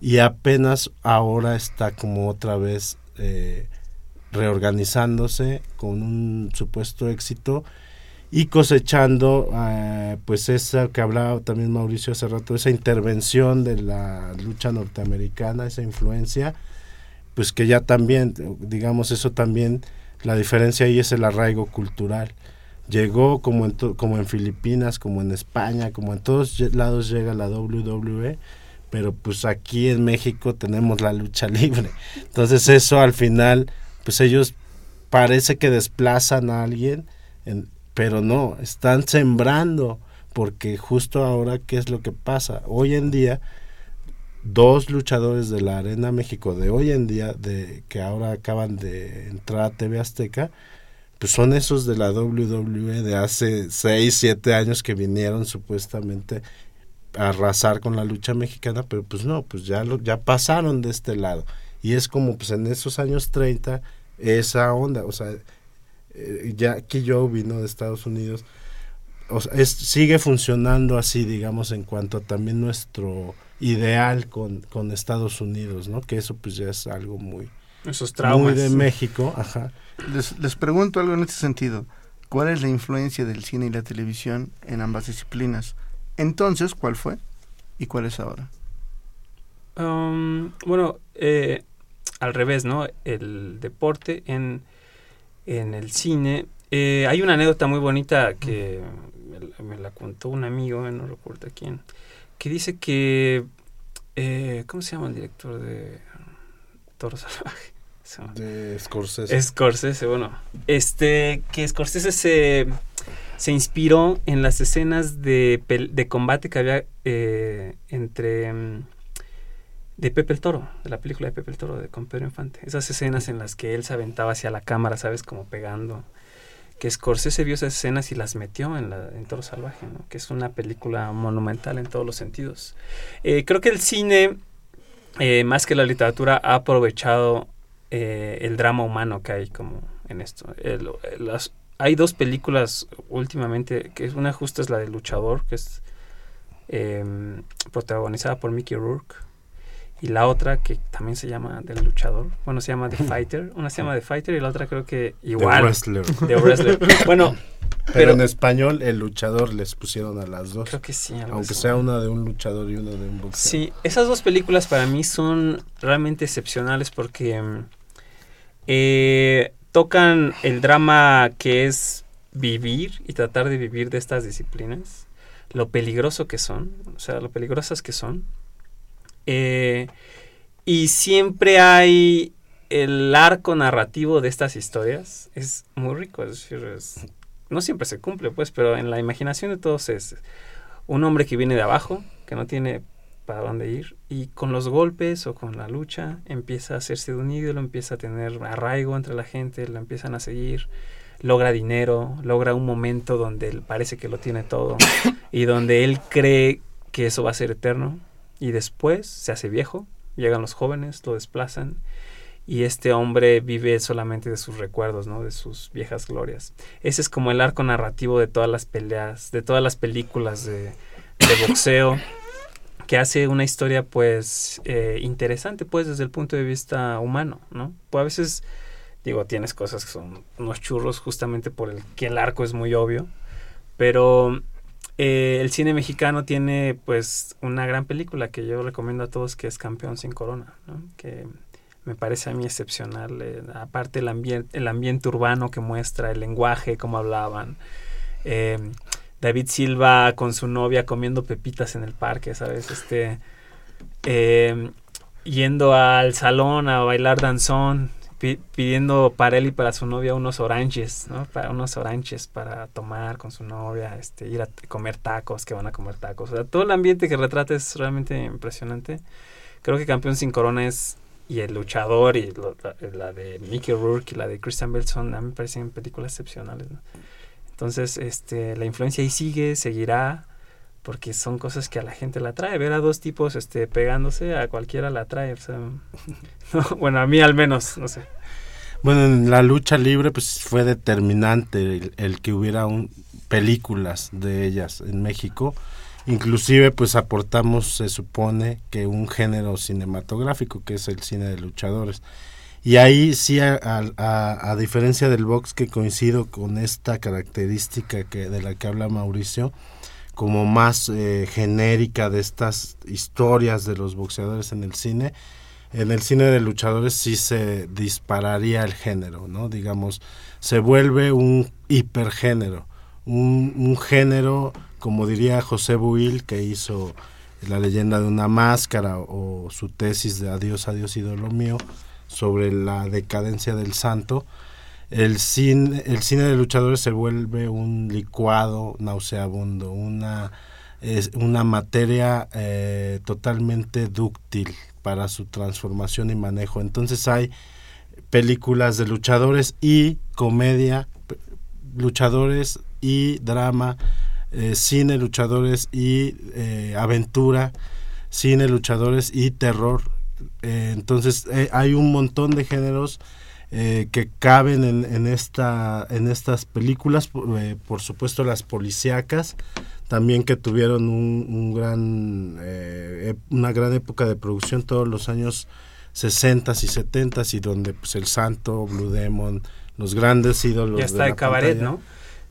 Y apenas ahora está como otra vez eh, reorganizándose con un supuesto éxito y cosechando pues esa que hablaba también Mauricio hace rato, esa intervención de la lucha norteamericana, esa influencia, pues que ya también, digamos eso también, la diferencia ahí es el arraigo cultural. Llegó como en, como en Filipinas, como en España, como en todos lados llega la WWE, pero pues aquí en México tenemos la lucha libre. Entonces eso al final, pues ellos parece que desplazan a alguien, pero no, están sembrando, porque justo ahora, ¿qué es lo que pasa? Hoy en día, dos luchadores de la Arena México de hoy en día, de que ahora acaban de entrar a TV Azteca, pues son esos de la WWE de hace 6, 7 años que vinieron supuestamente arrasar con la lucha mexicana, pero pues no, pues ya lo, ya pasaron de este lado. Y es como pues en esos años 30 esa onda, o sea, eh, ya que yo vino de Estados Unidos, o sea, es, sigue funcionando así, digamos, en cuanto a también nuestro ideal con, con Estados Unidos, ¿no? Que eso pues ya es algo muy, Esos traumas. muy de México, ajá. Les, les pregunto algo en este sentido. ¿Cuál es la influencia del cine y la televisión en ambas disciplinas? Entonces, ¿cuál fue y cuál es ahora? Um, bueno, eh, al revés, ¿no? El deporte en, en el cine. Eh, hay una anécdota muy bonita que me, la contó un amigo, no recuerdo quién, que dice que... Eh, ¿Cómo se llama el director de Toro Salvaje? De Scorsese. Scorsese, bueno. Este, que Scorsese se se inspiró en las escenas de, de combate que había eh, entre mm, de Pepe el Toro, de la película de Pepe el Toro de con Pedro Infante. Esas escenas en las que él se aventaba hacia la cámara, ¿sabes? Como pegando. Que Scorsese vio esas escenas y las metió en, la, en Toro Salvaje. Que es una película monumental en todos los sentidos. Eh, creo que el cine, eh, más que la literatura, ha aprovechado el drama humano que hay como en esto. hay dos películas últimamente, que una justa es la de Luchador, que es em, protagonizada por Mickey Rourke. Y la otra que también se llama del luchador, bueno, se llama The Fighter, una se llama The Fighter y la otra creo que igual. The Wrestler. The Wrestler. Bueno, pero, pero, en español el luchador les pusieron a las dos. Creo que sí. Aunque sea una de un luchador y una de un boxeador. Sí, esas dos películas para mí son realmente excepcionales porque eh, tocan el drama que es vivir y tratar de vivir de estas disciplinas, lo peligroso que son, o sea, lo peligrosas que son. Eh, y siempre hay el arco narrativo de estas historias, es muy rico, es decir, no siempre se cumple, pues, pero en la imaginación de todos es un hombre que viene de abajo, que no tiene para dónde ir, y con los golpes o con la lucha empieza a hacerse de un ídolo, empieza a tener arraigo entre la gente, lo empiezan a seguir, logra dinero, logra un momento donde él parece que lo tiene todo y donde él cree que eso va a ser eterno y después se hace viejo, llegan los jóvenes, lo desplazan y este hombre vive solamente de sus recuerdos, ¿no? De sus viejas glorias. Ese es como el arco narrativo de todas las peleas, de todas las películas de, boxeo, que hace una historia, pues, eh, interesante, pues, desde el punto de vista humano, ¿no? Pues a veces, digo, tienes cosas que son unos churros justamente por el que el arco es muy obvio, pero eh, el cine mexicano tiene, pues, una gran película que yo recomiendo a todos, que es Campeón sin Corona, ¿no? Que me parece a mí excepcional. Eh, aparte el, ambiente el ambiente urbano que muestra, el lenguaje, cómo hablaban. Eh, David Silva con su novia comiendo pepitas en el parque, ¿sabes? Este, eh, yendo al salón a bailar danzón, pidiendo para él y para su novia unos oranges, ¿no? Para unos oranges para tomar con su novia, este, ir a comer tacos, que van a comer tacos. O sea, todo el ambiente que retrata es realmente impresionante. Creo que Campeón sin Corona es y El Luchador y la, de Mickey Rourke y la de Christian Bale son, a mí me parecen películas excepcionales. Entonces, este, la influencia ahí sigue, seguirá, porque son cosas que a la gente la atrae. Ver a dos tipos este, pegándose, a cualquiera la atrae. bueno, a mí al menos, no sé. Bueno, en la lucha libre pues fue determinante el, que hubiera un, películas de ellas en México Inclusive pues aportamos, se supone, que un género cinematográfico, que es el cine de luchadores. Y ahí sí, a, a, diferencia del box, que coincido con esta característica que de la que habla Mauricio, como más eh, genérica de estas historias de los boxeadores en el cine, en el cine de luchadores sí se dispararía el género, ¿no? Digamos, se vuelve un hipergénero, un, un género como diría José Buil, que hizo La leyenda de una máscara o su tesis de Adiós, adiós, ídolo mío, sobre la decadencia del santo, el cine, el cine de luchadores se vuelve un licuado nauseabundo, una, es una materia eh, totalmente dúctil para su transformación y manejo. Entonces hay películas de luchadores y comedia, luchadores y drama, eh, cine, luchadores y eh, aventura, cine, luchadores y terror. Eh, entonces hay un montón de géneros que caben en, esta, en estas películas, por supuesto las policíacas, también que tuvieron un, gran, una gran época de producción todos los años 60 y 70 y donde pues el Santo, Blue Demon, los grandes ídolos. Ya está de, cabaret, ¿no?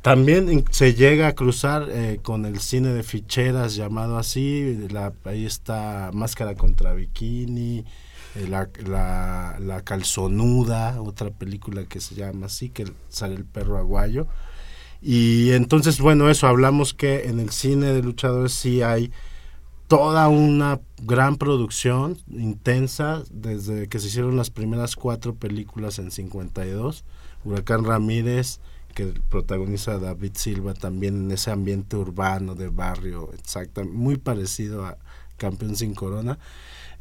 También se llega a cruzar eh, con el cine de ficheras llamado así, la, ahí está Máscara contra Bikini, eh, la, la, Calzonuda, otra película que se llama así, que sale el perro aguayo. Y entonces, bueno, eso, hablamos que en el cine de luchadores sí hay toda una gran producción intensa desde que se hicieron las primeras cuatro películas en 52, Huracán Ramírez, que protagoniza David Silva también en ese ambiente urbano de barrio, exacto, muy parecido a Campeón sin Corona.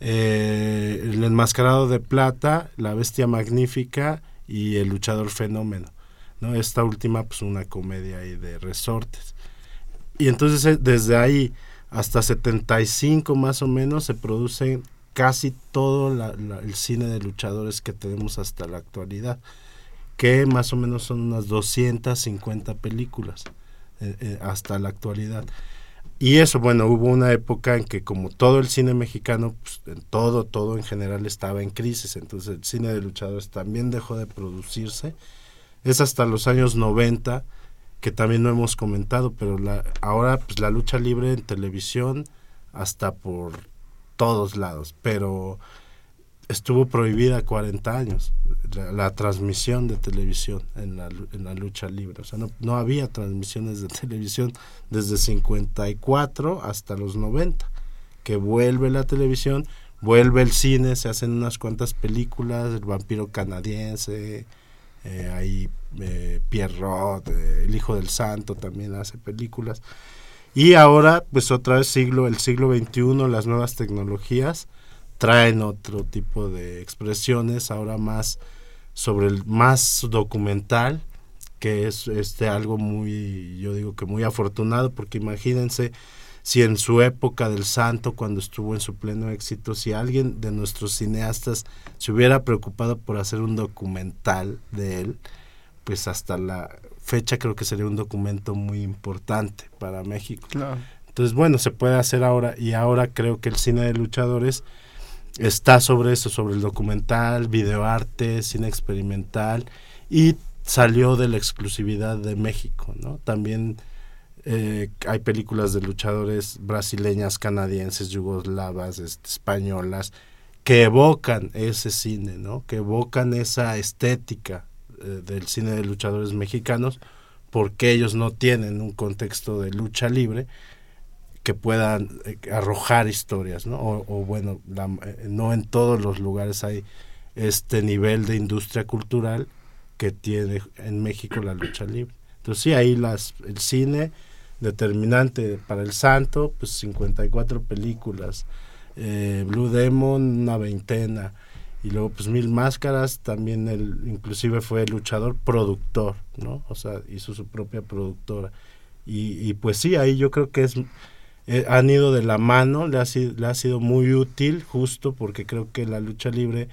Eh, el enmascarado de plata, la bestia magnífica y el luchador fenómeno. ¿no? Esta última, pues una comedia de resortes. Y entonces eh, desde ahí hasta 75 más o menos se produce casi todo el cine de luchadores que tenemos hasta la actualidad que más o menos son unas 250 películas eh, hasta la actualidad. Y eso, bueno, hubo una época en que como todo el cine mexicano, pues, en todo, todo en general estaba en crisis, entonces el cine de luchadores también dejó de producirse. Es hasta los años 90, que también no hemos comentado, pero la, ahora pues la lucha libre en televisión hasta por todos lados, pero estuvo prohibida 40 años la, transmisión de televisión en la, en la lucha libre. O sea, no, no, había transmisiones de televisión desde 54 hasta los 90, que vuelve la televisión, vuelve el cine, se hacen unas cuantas películas, El vampiro canadiense, eh, ahí eh, Pierrot, eh, El Hijo del Santo también hace películas. Y ahora, pues otra vez siglo, el siglo XXI, las nuevas tecnologías, traen otro tipo de expresiones, ahora más sobre el más documental, que es este algo muy, yo digo que muy afortunado, porque imagínense si en su época del santo, cuando estuvo en su pleno éxito, si alguien de nuestros cineastas se hubiera preocupado por hacer un documental de él, pues hasta la fecha creo que sería un documento muy importante para México. Entonces, bueno, se puede hacer ahora y ahora creo que el cine de luchadores está sobre eso, sobre el documental, videoarte, cine experimental y salió de la exclusividad de México, ¿no? También eh, hay películas de luchadores brasileñas, canadienses, yugoslavas, este, españolas, que evocan ese cine, ¿no? Que evocan esa estética eh, del cine de luchadores mexicanos, porque ellos no tienen un contexto de lucha libre, que puedan eh, arrojar historias, ¿no? O, bueno, eh, no en todos los lugares hay este nivel de industria cultural que tiene en México la lucha libre. Entonces sí, ahí las, el cine determinante para el santo, pues 54 películas, eh, Blue Demon una veintena, y luego pues Mil Máscaras, también él inclusive fue luchador productor, ¿no? O sea, hizo su propia productora. Y, y pues sí, ahí yo creo que es eh, han ido de la mano, le ha, sido, le ha sido muy útil justo porque creo que la lucha libre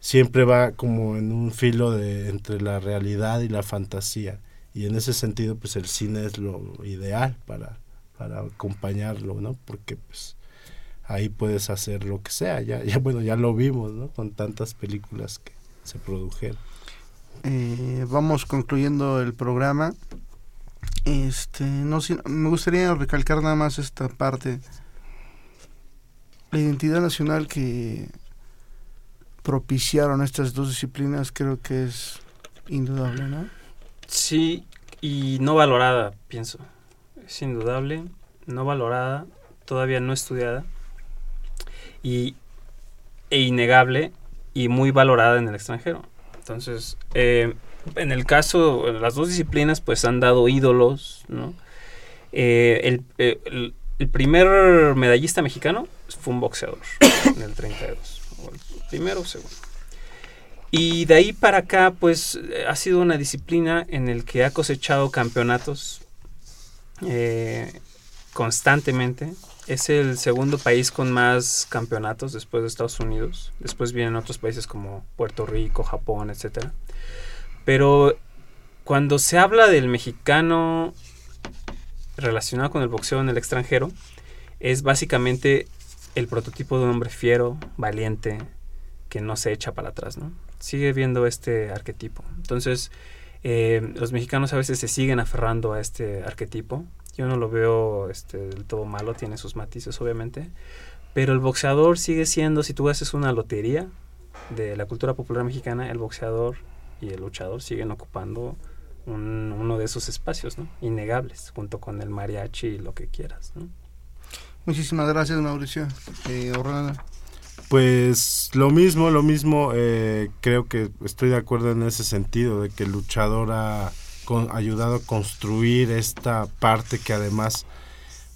siempre va como en un filo de entre la realidad y la fantasía. Y en ese sentido pues el cine es lo ideal para acompañarlo no porque pues ahí puedes hacer lo que sea. Ya ya bueno ya lo vimos no con tantas películas que se produjeron. Eh, vamos concluyendo el programa este, no me gustaría recalcar nada más esta parte. La identidad nacional que propiciaron estas dos disciplinas creo que es indudable, ¿no? Sí, y no valorada, pienso. Es indudable, no valorada, todavía no estudiada y e innegable y muy valorada en el extranjero. Entonces, eh, en el caso, las dos disciplinas, pues han dado ídolos, ¿no? Eh, eh, el, primer medallista mexicano fue un boxeador en el 32. el primero o segundo. Y de ahí para acá, pues ha sido una disciplina en el que ha cosechado campeonatos eh, constantemente. Es el segundo país con más campeonatos después de Estados Unidos. Después vienen otros países como Puerto Rico, Japón, etcétera. Pero cuando se habla del mexicano relacionado con el boxeo en el extranjero, es básicamente el prototipo de un hombre fiero, valiente, que no se echa para atrás, ¿no? Sigue viendo este arquetipo. Entonces, eh, los mexicanos a veces se siguen aferrando a este arquetipo. Yo no lo veo este, del todo malo, tiene sus matices, obviamente. Pero el boxeador sigue siendo, si tú haces una lotería de la cultura popular mexicana, el boxeador y el luchador siguen ocupando uno de esos espacios, ¿no? Innegables, junto con el mariachi y lo que quieras, ¿no? Muchísimas gracias, Mauricio. Eh, pues lo mismo, lo mismo, eh, creo que estoy de acuerdo en ese sentido, de que el luchador ha ayudado a construir esta parte que además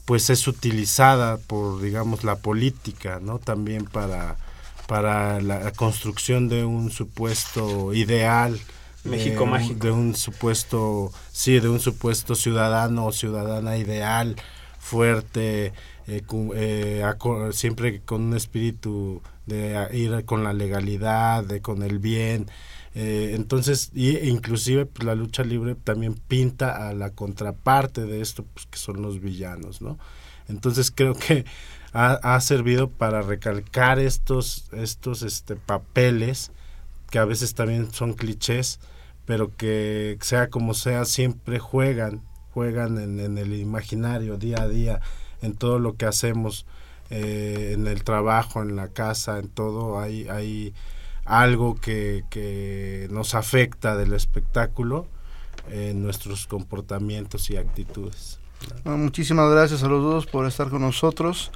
pues es utilizada por digamos la política, ¿no? También para para la construcción de un supuesto ideal México de, mágico. de un supuesto sí de un supuesto ciudadano o ciudadana ideal fuerte eh, eh, siempre con un espíritu de ir con la legalidad de con el bien. Eh, entonces y inclusive pues, la lucha libre también pinta a la contraparte de esto pues, que son los villanos no Entonces creo que ha, servido para recalcar estos, estos este, papeles que a veces también son clichés, pero que sea como sea, siempre juegan, juegan en, el imaginario día a día, en todo lo que hacemos, eh, en el trabajo, en la casa, en todo, hay, hay algo que, que nos afecta del espectáculo en nuestros comportamientos y actitudes. Muchísimas gracias a los dos por estar con nosotros.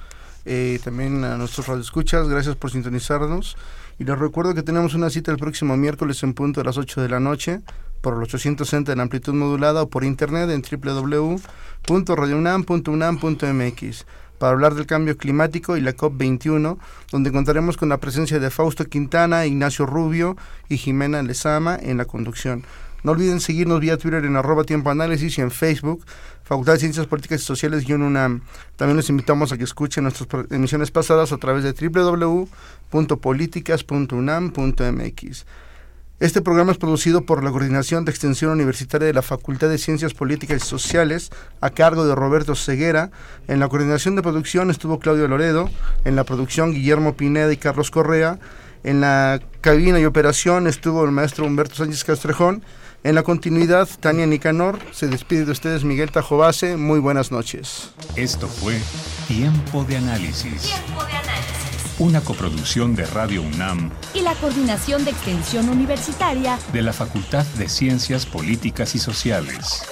Eh, también a nuestros radioescuchas, gracias por sintonizarnos. Y les recuerdo que tenemos una cita el próximo miércoles en punto a las 8 de la noche por los 860 en amplitud modulada o por internet en www.radiounam.unam.mx para hablar del cambio climático y la COP21, donde contaremos con la presencia de Fausto Quintana, Ignacio Rubio y Jimena Lezama en la conducción. No olviden seguirnos vía Twitter en arroba tiempo y en Facebook, Facultad de Ciencias Políticas y Sociales UNAM. También les invitamos a que escuchen nuestras emisiones pasadas a través de www.políticas.unam.mx. Este programa es producido por la Coordinación de Extensión Universitaria de la Facultad de Ciencias Políticas y Sociales a cargo de Roberto Ceguera. En la coordinación de producción estuvo Claudio Loredo, en la producción Guillermo Pineda y Carlos Correa, en la cabina y operación estuvo el maestro Humberto Sánchez Castrejón en la continuidad, Tania Nicanor se despide de ustedes, Miguel Tajobase. Muy buenas noches. Esto fue Tiempo de Análisis. Tiempo de Análisis. Una coproducción de Radio UNAM y la Coordinación de Extensión Universitaria de la Facultad de Ciencias Políticas y Sociales.